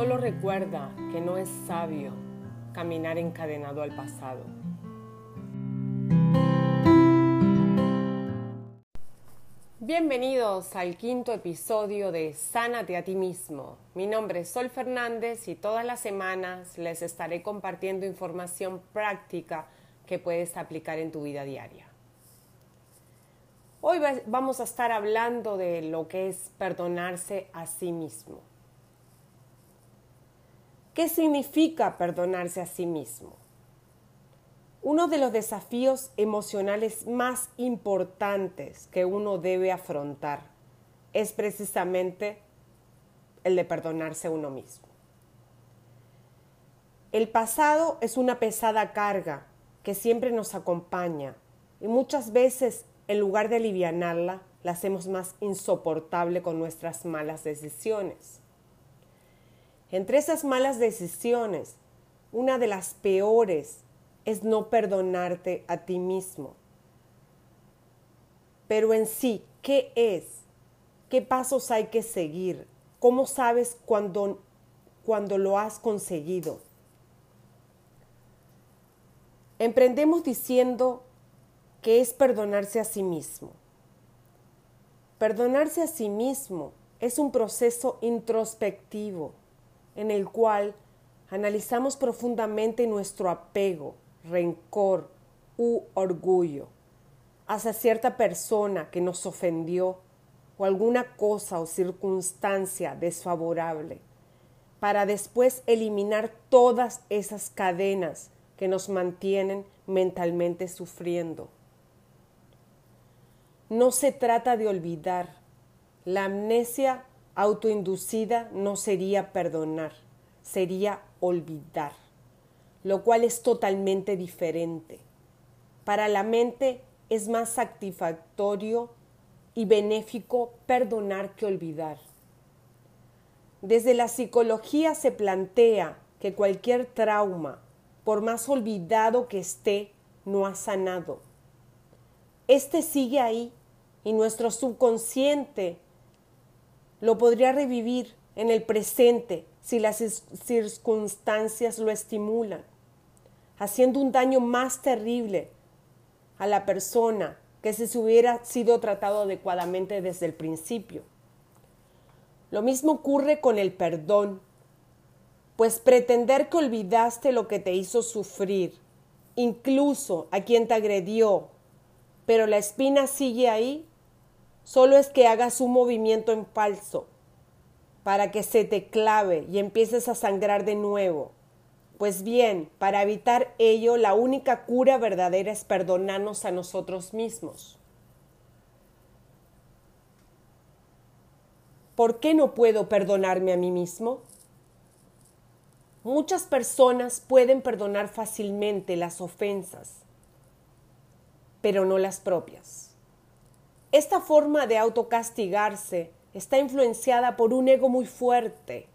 Solo recuerda que no es sabio caminar encadenado al pasado. Bienvenidos al quinto episodio de Sánate a ti mismo. Mi nombre es Sol Fernández y todas las semanas les estaré compartiendo información práctica que puedes aplicar en tu vida diaria. Hoy vamos a estar hablando de lo que es perdonarse a sí mismo. ¿Qué significa perdonarse a sí mismo? Uno de los desafíos emocionales más importantes que uno debe afrontar es precisamente el de perdonarse a uno mismo. El pasado es una pesada carga que siempre nos acompaña y muchas veces en lugar de alivianarla, la hacemos más insoportable con nuestras malas decisiones. Entre esas malas decisiones, una de las peores es no perdonarte a ti mismo. Pero en sí, ¿qué es? ¿Qué pasos hay que seguir? ¿Cómo sabes cuando, cuando lo has conseguido? Emprendemos diciendo que es perdonarse a sí mismo. Perdonarse a sí mismo es un proceso introspectivo en el cual analizamos profundamente nuestro apego, rencor u orgullo hacia cierta persona que nos ofendió o alguna cosa o circunstancia desfavorable, para después eliminar todas esas cadenas que nos mantienen mentalmente sufriendo. No se trata de olvidar. La amnesia autoinducida no sería perdonar, sería olvidar, lo cual es totalmente diferente. Para la mente es más satisfactorio y benéfico perdonar que olvidar. Desde la psicología se plantea que cualquier trauma, por más olvidado que esté, no ha sanado. Este sigue ahí y nuestro subconsciente lo podría revivir en el presente si las circunstancias lo estimulan, haciendo un daño más terrible a la persona que si se hubiera sido tratado adecuadamente desde el principio. Lo mismo ocurre con el perdón, pues pretender que olvidaste lo que te hizo sufrir, incluso a quien te agredió, pero la espina sigue ahí, Solo es que hagas un movimiento en falso para que se te clave y empieces a sangrar de nuevo. Pues bien, para evitar ello, la única cura verdadera es perdonarnos a nosotros mismos. ¿Por qué no puedo perdonarme a mí mismo? Muchas personas pueden perdonar fácilmente las ofensas, pero no las propias. Esta forma de autocastigarse está influenciada por un ego muy fuerte,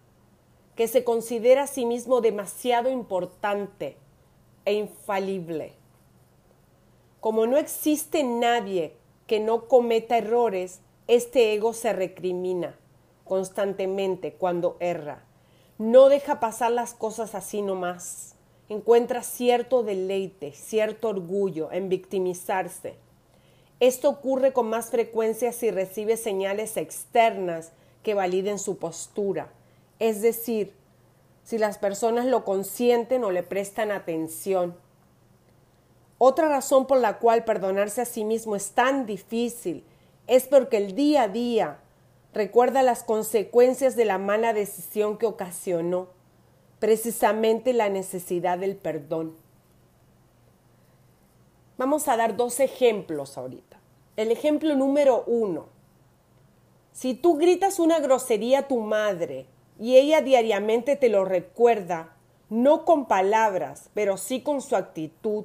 que se considera a sí mismo demasiado importante e infalible. Como no existe nadie que no cometa errores, este ego se recrimina constantemente cuando erra. No deja pasar las cosas así nomás. Encuentra cierto deleite, cierto orgullo en victimizarse esto ocurre con más frecuencia si recibe señales externas que validen su postura, es decir, si las personas lo consienten o le prestan atención. Otra razón por la cual perdonarse a sí mismo es tan difícil es porque el día a día recuerda las consecuencias de la mala decisión que ocasionó, precisamente la necesidad del perdón. Vamos a dar dos ejemplos ahorita. El ejemplo número uno. Si tú gritas una grosería a tu madre y ella diariamente te lo recuerda, no con palabras, pero sí con su actitud,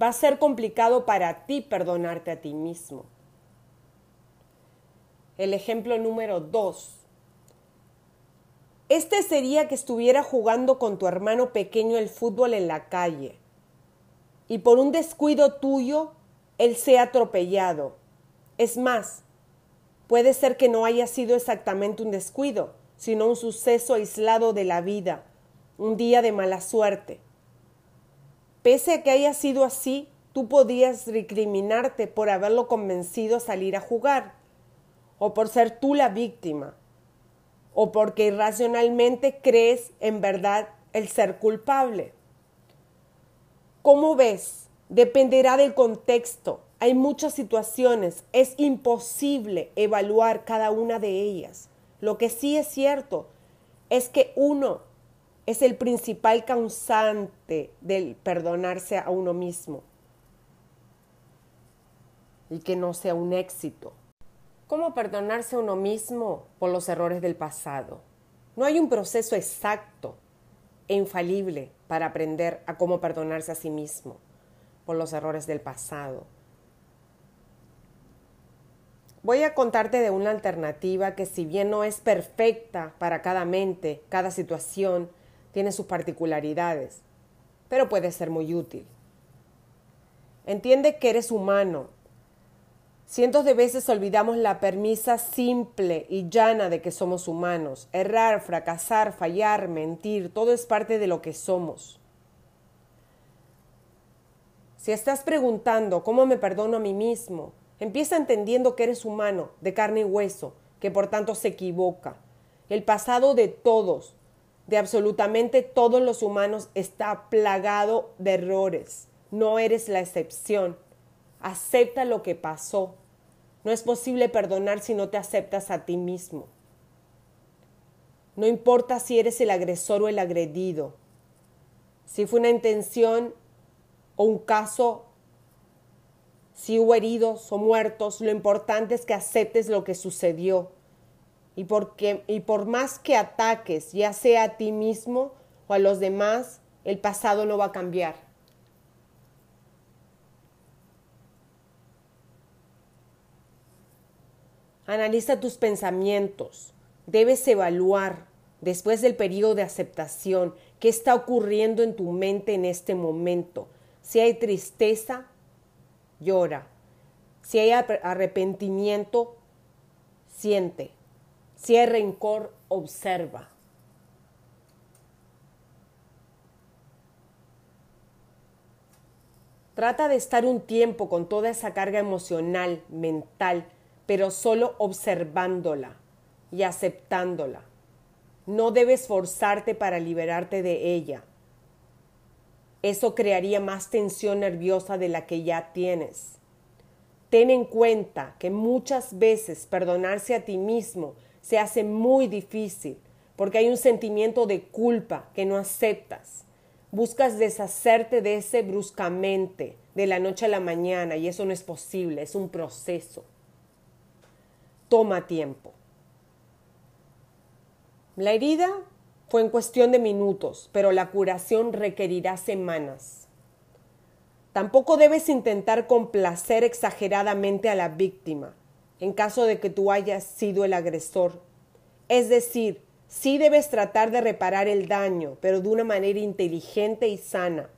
va a ser complicado para ti perdonarte a ti mismo. El ejemplo número dos. Este sería que estuviera jugando con tu hermano pequeño el fútbol en la calle y por un descuido tuyo él sea atropellado. Es más, puede ser que no haya sido exactamente un descuido, sino un suceso aislado de la vida, un día de mala suerte. Pese a que haya sido así, tú podías recriminarte por haberlo convencido a salir a jugar, o por ser tú la víctima, o porque irracionalmente crees en verdad el ser culpable. ¿Cómo ves? Dependerá del contexto. Hay muchas situaciones. Es imposible evaluar cada una de ellas. Lo que sí es cierto es que uno es el principal causante del perdonarse a uno mismo y que no sea un éxito. ¿Cómo perdonarse a uno mismo por los errores del pasado? No hay un proceso exacto e infalible para aprender a cómo perdonarse a sí mismo por los errores del pasado. Voy a contarte de una alternativa que si bien no es perfecta para cada mente, cada situación, tiene sus particularidades, pero puede ser muy útil. Entiende que eres humano. Cientos de veces olvidamos la permisa simple y llana de que somos humanos. Errar, fracasar, fallar, mentir, todo es parte de lo que somos. Si estás preguntando cómo me perdono a mí mismo, empieza entendiendo que eres humano, de carne y hueso, que por tanto se equivoca. El pasado de todos, de absolutamente todos los humanos, está plagado de errores. No eres la excepción. Acepta lo que pasó. No es posible perdonar si no te aceptas a ti mismo. No importa si eres el agresor o el agredido. Si fue una intención o un caso, si hubo heridos o muertos, lo importante es que aceptes lo que sucedió. Y, porque, y por más que ataques, ya sea a ti mismo o a los demás, el pasado no va a cambiar. Analiza tus pensamientos. Debes evaluar, después del periodo de aceptación, qué está ocurriendo en tu mente en este momento. Si hay tristeza, llora. Si hay arrepentimiento, siente. Si hay rencor, observa. Trata de estar un tiempo con toda esa carga emocional, mental, pero solo observándola y aceptándola. No debes forzarte para liberarte de ella. Eso crearía más tensión nerviosa de la que ya tienes. Ten en cuenta que muchas veces perdonarse a ti mismo se hace muy difícil porque hay un sentimiento de culpa que no aceptas. Buscas deshacerte de ese bruscamente, de la noche a la mañana, y eso no es posible, es un proceso. Toma tiempo. La herida fue en cuestión de minutos, pero la curación requerirá semanas. Tampoco debes intentar complacer exageradamente a la víctima, en caso de que tú hayas sido el agresor. Es decir, sí debes tratar de reparar el daño, pero de una manera inteligente y sana.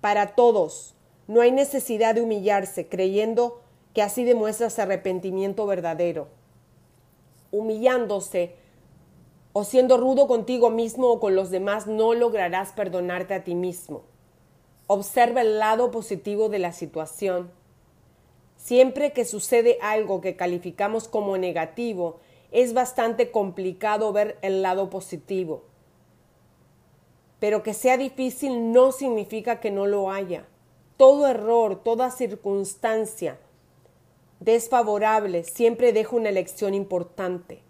Para todos, no hay necesidad de humillarse creyendo que así demuestras arrepentimiento verdadero. Humillándose o siendo rudo contigo mismo o con los demás, no lograrás perdonarte a ti mismo. Observa el lado positivo de la situación. Siempre que sucede algo que calificamos como negativo, es bastante complicado ver el lado positivo. Pero que sea difícil no significa que no lo haya. Todo error, toda circunstancia desfavorable siempre deja una lección importante.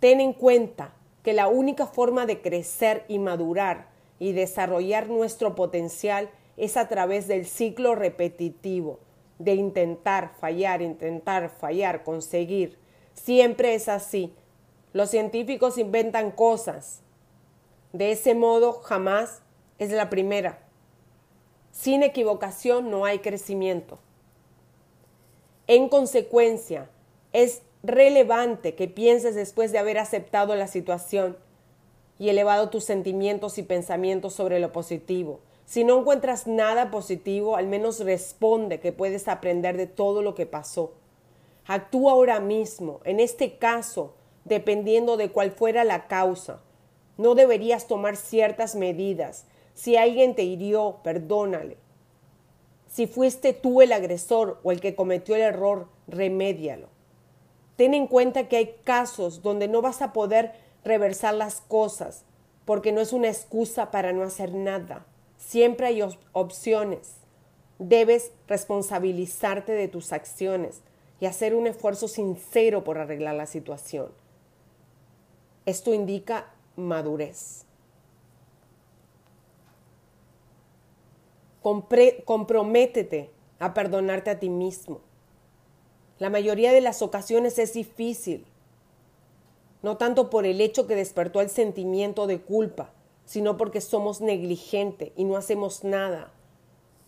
Ten en cuenta que la única forma de crecer y madurar y desarrollar nuestro potencial es a través del ciclo repetitivo, de intentar, fallar, intentar, fallar, conseguir. Siempre es así. Los científicos inventan cosas. De ese modo, jamás es la primera. Sin equivocación no hay crecimiento. En consecuencia, es relevante que pienses después de haber aceptado la situación y elevado tus sentimientos y pensamientos sobre lo positivo. Si no encuentras nada positivo, al menos responde que puedes aprender de todo lo que pasó. Actúa ahora mismo. En este caso, dependiendo de cuál fuera la causa. No deberías tomar ciertas medidas. Si alguien te hirió, perdónale. Si fuiste tú el agresor o el que cometió el error, remédialo. Ten en cuenta que hay casos donde no vas a poder reversar las cosas, porque no es una excusa para no hacer nada. Siempre hay opciones. Debes responsabilizarte de tus acciones y hacer un esfuerzo sincero por arreglar la situación. Esto indica madurez. Comprométete a perdonarte a ti mismo. La mayoría de las ocasiones es difícil, no tanto por el hecho que despertó el sentimiento de culpa, sino porque somos negligentes y no hacemos nada.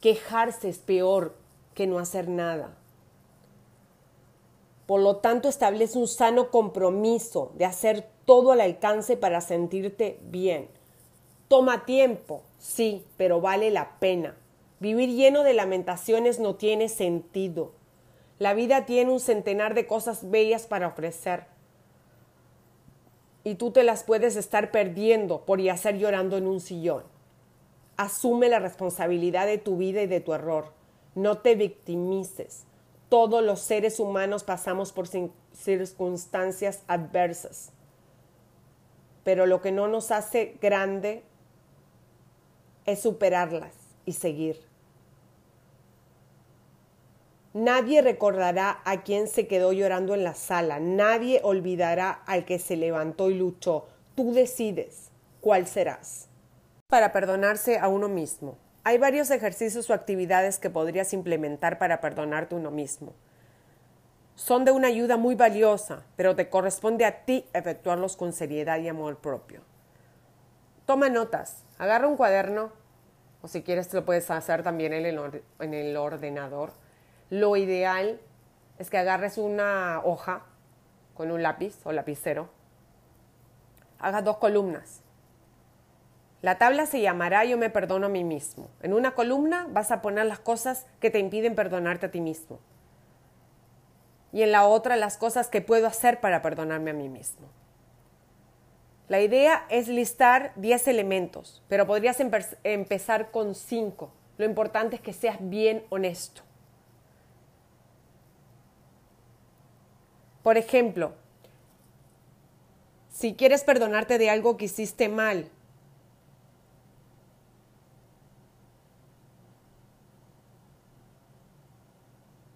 Quejarse es peor que no hacer nada. Por lo tanto, establece un sano compromiso de hacer todo al alcance para sentirte bien. Toma tiempo, sí, pero vale la pena. Vivir lleno de lamentaciones no tiene sentido. La vida tiene un centenar de cosas bellas para ofrecer. Y tú te las puedes estar perdiendo por yacer llorando en un sillón. Asume la responsabilidad de tu vida y de tu error. No te victimices. Todos los seres humanos pasamos por circunstancias adversas. Pero lo que no nos hace grande es superarlas y seguir. Nadie recordará a quien se quedó llorando en la sala, nadie olvidará al que se levantó y luchó. Tú decides cuál serás. Para perdonarse a uno mismo. Hay varios ejercicios o actividades que podrías implementar para perdonarte uno mismo. Son de una ayuda muy valiosa, pero te corresponde a ti efectuarlos con seriedad y amor propio. Toma notas, agarra un cuaderno, o si quieres lo puedes hacer también en el ordenador lo ideal es que agarres una hoja con un lápiz o lapicero, hagas dos columnas. La tabla se llamará Yo me perdono a mí mismo. En una columna vas a poner las cosas que te impiden perdonarte a ti mismo. Y en la otra las cosas que puedo hacer para perdonarme a mí mismo. La idea es listar 10 elementos, pero podrías empezar con 5. Lo importante es que seas bien honesto. Por ejemplo, si quieres perdonarte de algo que hiciste mal,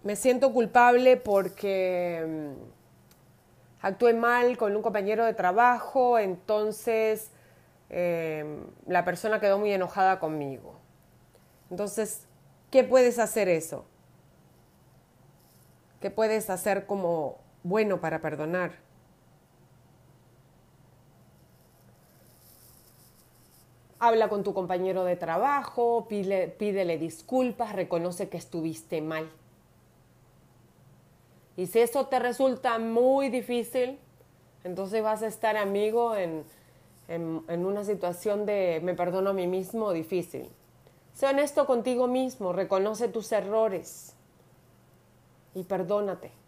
me siento culpable porque mm, actué mal con un compañero de trabajo, entonces em, la persona quedó muy enojada conmigo. Entonces, ¿qué puedes hacer eso? ¿Qué puedes hacer como bueno para perdonar. Habla con tu compañero de trabajo, pídele disculpas, reconoce que estuviste mal. Y si eso te resulta muy difícil, entonces vas a estar amigo en, en, una situación de me perdono a mí mismo difícil. Sé honesto contigo mismo, reconoce tus errores y perdónate.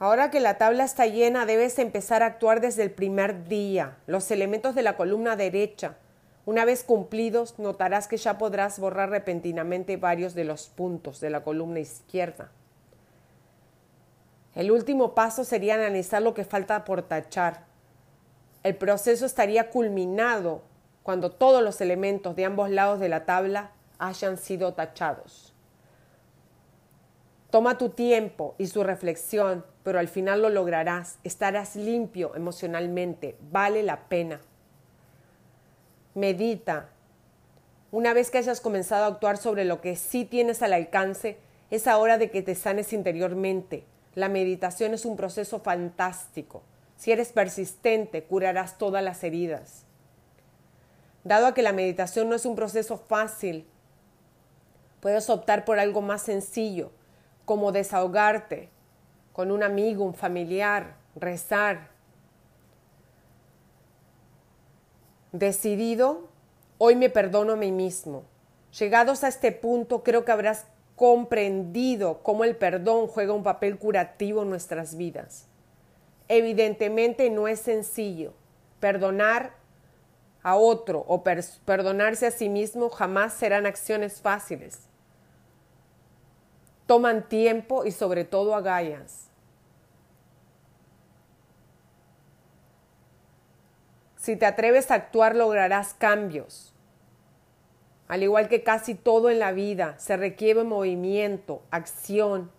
Ahora que la tabla está llena, debes empezar a actuar desde el primer día. Los elementos de la columna derecha. Una vez cumplidos, notarás que ya podrás borrar repentinamente varios de los puntos de la columna izquierda. El último paso sería analizar lo que falta por tachar. El proceso estaría culminado cuando todos los elementos de ambos lados de la tabla hayan sido tachados. Toma tu tiempo y su reflexión, pero al final lo lograrás. Estarás limpio emocionalmente. Vale la pena. Medita. Una vez que hayas comenzado a actuar sobre lo que sí tienes al alcance, es hora de que te sanes interiormente. La meditación es un proceso fantástico. Si eres persistente, curarás todas las heridas. Dado que la meditación no es un proceso fácil, puedes optar por algo más sencillo, como desahogarte con un amigo, un familiar, rezar. Decidido, hoy me perdono a mí mismo. Llegados a este punto, creo que habrás comprendido cómo el perdón juega un papel curativo en nuestras vidas. Evidentemente no es sencillo. Perdonar a otro o perdonarse a sí mismo jamás serán acciones fáciles. Toman tiempo y sobre todo agallas. Si te atreves a actuar lograrás cambios. Al igual que casi todo en la vida, se requiere movimiento, acción.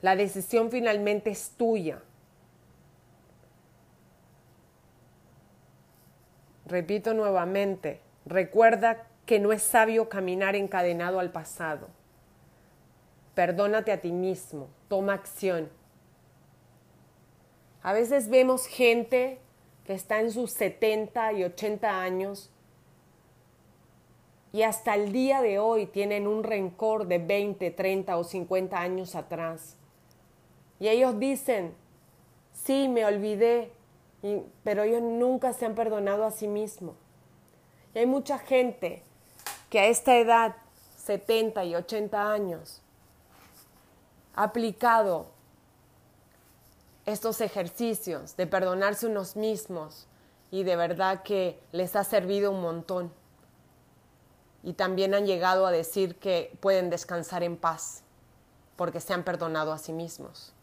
La decisión finalmente es tuya. Repito nuevamente, recuerda que no es sabio caminar encadenado al pasado. Perdónate a ti mismo, toma acción. A veces vemos gente que está en sus 70 y 80 años y hasta el día de hoy tienen un rencor de 20, 30 o 50 años atrás. Y ellos dicen, sí, me olvidé, pero ellos nunca se han perdonado a sí mismos. Y hay mucha gente que a esta edad, 70 y 80 años, aplicado estos ejercicios de perdonarse unos mismos y de verdad que les ha servido un montón y también han llegado a decir que pueden descansar en paz porque se han perdonado a sí mismos.